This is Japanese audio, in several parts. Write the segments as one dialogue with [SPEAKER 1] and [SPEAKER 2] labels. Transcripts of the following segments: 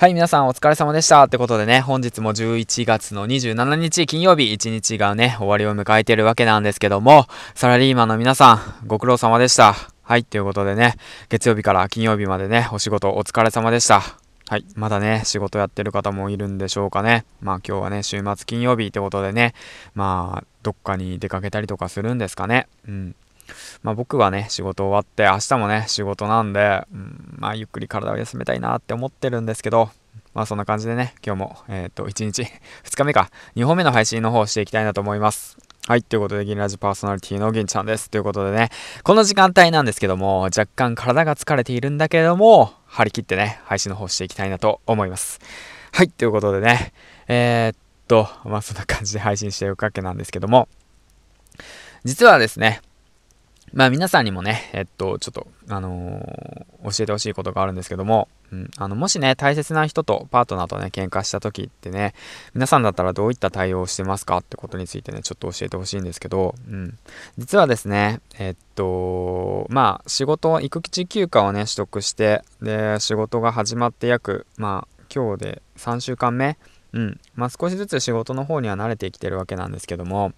[SPEAKER 1] はい、皆さんお疲れ様でした。ってことでね、本日も11月の27日金曜日、1日がね、終わりを迎えているわけなんですけども、サラリーマンの皆さん、ご苦労様でした。はい、ということでね、月曜日から金曜日までね、お仕事お疲れ様でした。はい。まだね、仕事やってる方もいるんでしょうかね。まあ今日はね、週末金曜日ってことでね、まあ、どっかに出かけたりとかするんですかね。うん。まあ僕はね、仕事終わって、明日もね、仕事なんで、うん、まあゆっくり体を休めたいなって思ってるんですけど、まあそんな感じでね、今日も、えっ、と、1日、2日目か、2本目の配信の方をしていきたいなと思います。はい。ということで、銀ラジパーソナリティの銀ちゃんです。ということでね、この時間帯なんですけども、若干体が疲れているんだけれども、張り切ってね、配信の方していきたいなと思います。はい。ということでね、えー、っと、まあそんな感じで配信していくわけなんですけども、実はですね、まあ皆さんにもね、えっと、ちょっと、あのー、教えてほしいことがあるんですけども、うん、あの、もしね、大切な人と、パートナーとね、喧嘩した時ってね、皆さんだったらどういった対応をしてますかってことについてね、ちょっと教えてほしいんですけど、うん。実はですね、えっと、まあ、仕事、育児休暇をね、取得して、で、仕事が始まって約、まあ、今日で3週間目うんまあ、少しずつ仕事の方には慣れてきてるわけなんですけども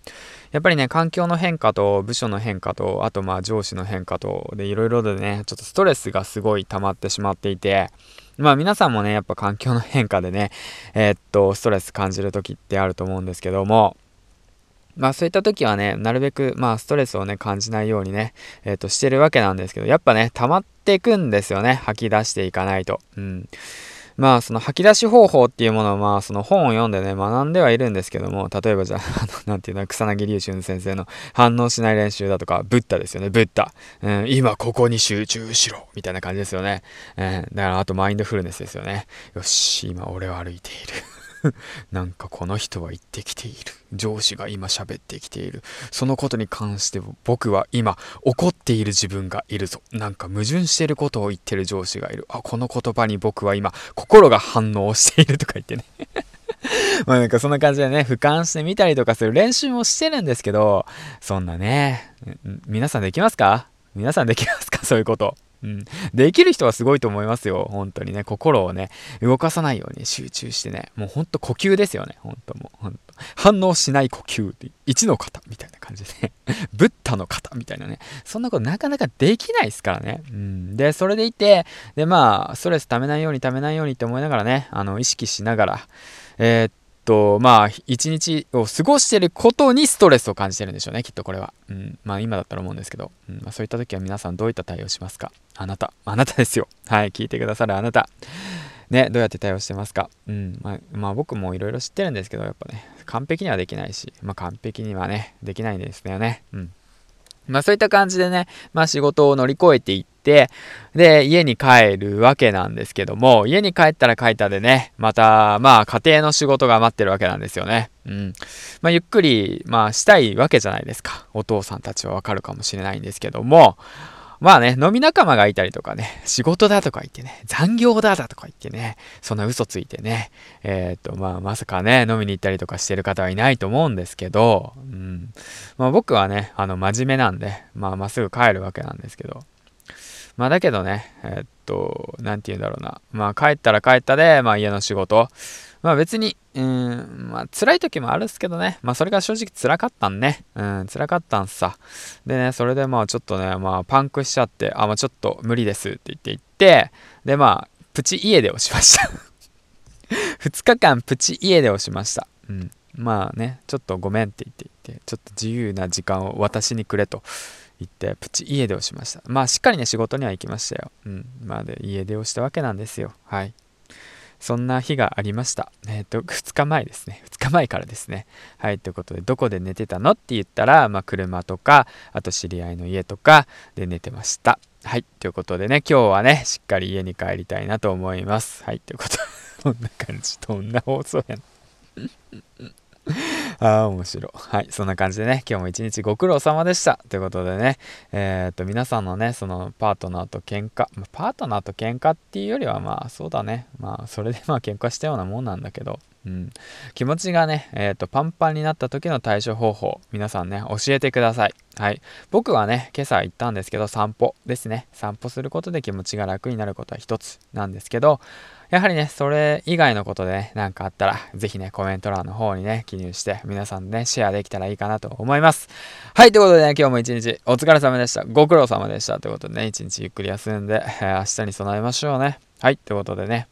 [SPEAKER 1] やっぱりね環境の変化と部署の変化とあとまあ上司の変化とでいろいろでねちょっとストレスがすごい溜まってしまっていてまあ皆さんもねやっぱ環境の変化でねえー、っとストレス感じる時ってあると思うんですけどもまあそういった時はね、なるべくまあストレスをね感じないようにね、えっ、としてるわけなんですけど、やっぱね、溜まっていくんですよね。吐き出していかないと。うん。まあその吐き出し方法っていうものをまあその本を読んでね学んではいるんですけども例えばじゃあ あのなんていうの草薙龍春先生の反応しない練習だとかブッダですよね。ブッダ、うん、今ここに集中しろみたいな感じですよね、えー、だからあとマインドフルネスですよね。よし今俺は歩いている。なんかこの人は言ってきている。上司が今喋ってきている。そのことに関して僕は今怒っている自分がいるぞ。なんか矛盾してることを言ってる上司がいる。あ、この言葉に僕は今心が反応しているとか言ってね まあなんかそんな感じでね、俯瞰してみたりとかする練習もしてるんですけど、そんなね、皆さんできますか？皆さんできますか？そういうこと。うん。できる人はすごいと思いますよ。本当にね。心をね、動かさないように集中してね。もうほんと呼吸ですよね。ほんともう、反応しない呼吸って、一の型みたいな感じでね。ブッダの型みたいなね。そんなことなかなかできないですからね。うん。で、それでいて、で、まあ、ストレス溜めないように溜めないようにって思いながらね、あの、意識しながら、えー、っと、まあ、一日を過ごしてることにストレスを感じてるんでしょうね、きっとこれは。うん。まあ、今だったら思うんですけど、うんまあ、そういった時は皆さんどういった対応しますか？あなた。あなたですよ。はい。聞いてくださるあなた。ね、どうやって対応してますか？うん。まあ、まあ、僕もいろいろ知ってるんですけど、やっぱね、完璧にはできないし、まあ、完璧にはね、できないんですよね。うん。まあそういった感じでね、まあ仕事を乗り越えていって、で、家に帰るわけなんですけども、家に帰ったら帰ったでね、また、まあ家庭の仕事が待ってるわけなんですよね。うん。まあゆっくり、まあしたいわけじゃないですか。お父さんたちはわかるかもしれないんですけども、まあね、飲み仲間がいたりとかね、仕事だとか言ってね、残業だだとか言ってね、そんな嘘ついてね、えー、っと、まあまさかね、飲みに行ったりとかしてる方はいないと思うんですけど、うん。まあ僕はね、あの、真面目なんで、まあまっすぐ帰るわけなんですけど、まあだけどね、えー、っと、なんて言うんだろうな。まあ帰ったら帰ったで、まあ家の仕事、まあ別に、うん、まあ辛い時もあるっすけどね。まあそれが正直辛かったんね。うん、辛かったんさ。でね、それでまあちょっとね、まあパンクしちゃって、あ、まあちょっと無理ですって言って言って、でまあ、プチ家出をしました 2日間プチ家出をしました。うん。まあね、ちょっとごめんって言って言って、ちょっと自由な時間を私にくれと言って、プチ家出をしました。まあしっかりね、仕事には行きましたよ。うん。まあで、家出をしたわけなんですよ。はい。そんな日がありました。えっ、ー、と、2日前ですね。2日前からですね。はい、ということで、どこで寝てたのって言ったら、まあ、車とか、あと知り合いの家とかで寝てました。はい、ということでね、今日はね、しっかり家に帰りたいなと思います。はい、ということで、こんな感じ、どんな放送やん。ああ、面白い。はい。そんな感じでね、今日も一日ご苦労様でした。ということでね、えー、っと、皆さんのね、そのパートナーと喧嘩、まパートナーと喧嘩っていうよりは、まあ、そうだね。まあ、それでまあ、喧嘩したようなもんなんだけど、うん、気持ちがね、えーと、パンパンになった時の対処方法皆さんね教えてください。はい。僕はね今朝行ったんですけど散歩ですね。散歩することで気持ちが楽になることは一つなんですけどやはりねそれ以外のことでね何かあったら是非ねコメント欄の方にね記入して皆さんねシェアできたらいいかなと思います。はいということでね今日も一日お疲れ様でした。ご苦労様でした。ということでね一日ゆっくり休んで、え、明日に備えましょうね。はいということでね。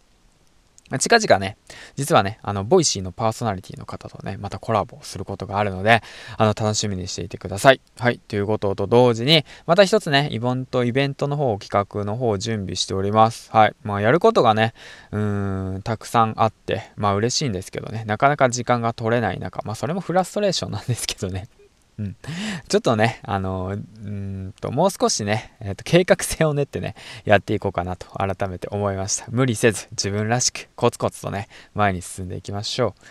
[SPEAKER 1] 近々ね、実はね、あの、 Voicy のパーソナリティの方とね、またコラボすることがあるので、あの、楽しみにしていてください。はい、ということと同時に、また一つね、イベント、イベントの方、企画の方を準備しております。はい、まあ、やることがね、うーん、たくさんあって、まあ、嬉しいんですけどね、なかなか時間が取れない中、まあ、それもフラストレーションなんですけどね。うん、ちょっとね、あの、うんと、もう少しね、えーと、計画性を練ってね、やっていこうかなと改めて思いました。無理せず、自分らしく、コツコツとね、前に進んでいきましょう。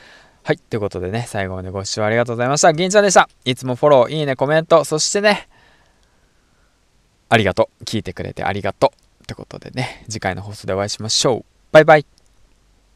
[SPEAKER 1] はい。ということでね、最後までご視聴ありがとうございました。銀ちゃんでした。いつもフォロー、いいね、コメント、そしてね、ありがとう。聞いてくれてありがとう。ってことでね、次回の放送でお会いしましょう。バイバイ。